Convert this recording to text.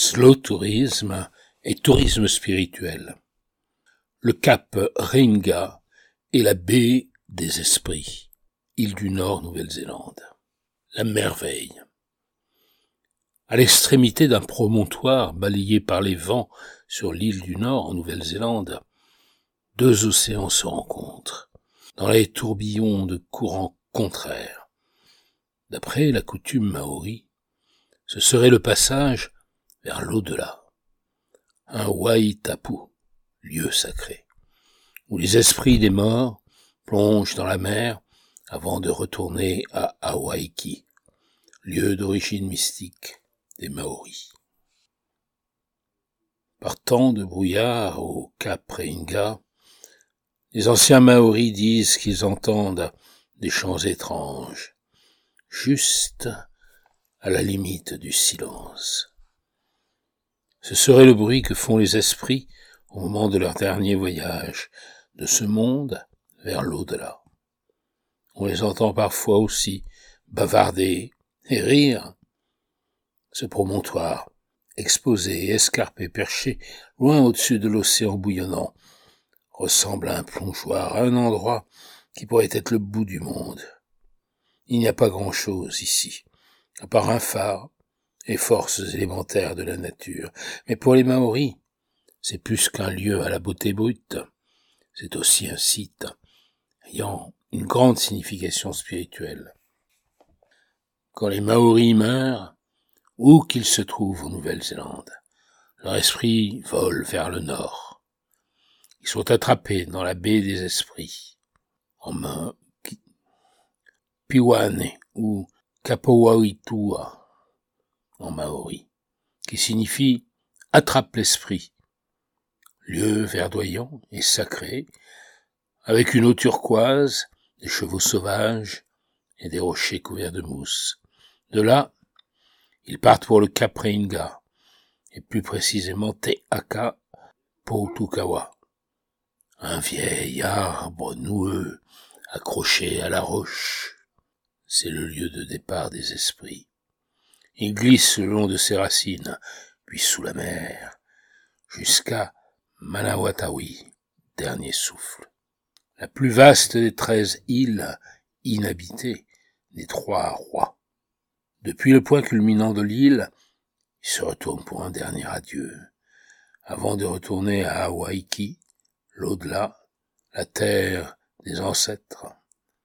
slow tourisme et tourisme spirituel. Le cap Ringa et la baie des esprits, île du Nord Nouvelle-Zélande. La merveille. À l'extrémité d'un promontoire balayé par les vents sur l'île du Nord en Nouvelle-Zélande, deux océans se rencontrent, dans les tourbillons de courants contraires. D'après la coutume maori, ce serait le passage vers l'au-delà, un Waitapu, lieu sacré, où les esprits des morts plongent dans la mer avant de retourner à Hawaiki, lieu d'origine mystique des Maoris. Partant de brouillard au cap Reinga, les anciens Maoris disent qu'ils entendent des chants étranges, juste à la limite du silence. Ce serait le bruit que font les esprits au moment de leur dernier voyage de ce monde vers l'au-delà. On les entend parfois aussi bavarder et rire ce promontoire, exposé escarpé, perché loin au-dessus de l'océan bouillonnant, ressemble à un plongeoir, à un endroit qui pourrait être le bout du monde. Il n'y a pas grand-chose ici, à part un phare et forces élémentaires de la nature. Mais pour les Maoris, c'est plus qu'un lieu à la beauté brute, c'est aussi un site ayant une grande signification spirituelle. Quand les Maoris meurent, où qu'ils se trouvent en Nouvelle-Zélande. Leur esprit vole vers le nord. Ils sont attrapés dans la baie des esprits, en main Piwane ou Kapowaitua en maori, qui signifie attrape l'esprit, lieu verdoyant et sacré, avec une eau turquoise, des chevaux sauvages et des rochers couverts de mousse. De là, ils partent pour le Cap Reinga, et plus précisément Teaka Poutukawa. Un vieil arbre noueux accroché à la roche. C'est le lieu de départ des esprits. Ils glissent le long de ses racines, puis sous la mer, jusqu'à Manawatawi, dernier souffle. La plus vaste des treize îles inhabitées des trois rois. Depuis le point culminant de l'île, il se retourne pour un dernier adieu, avant de retourner à Hawaïki, l'au-delà, la terre des ancêtres.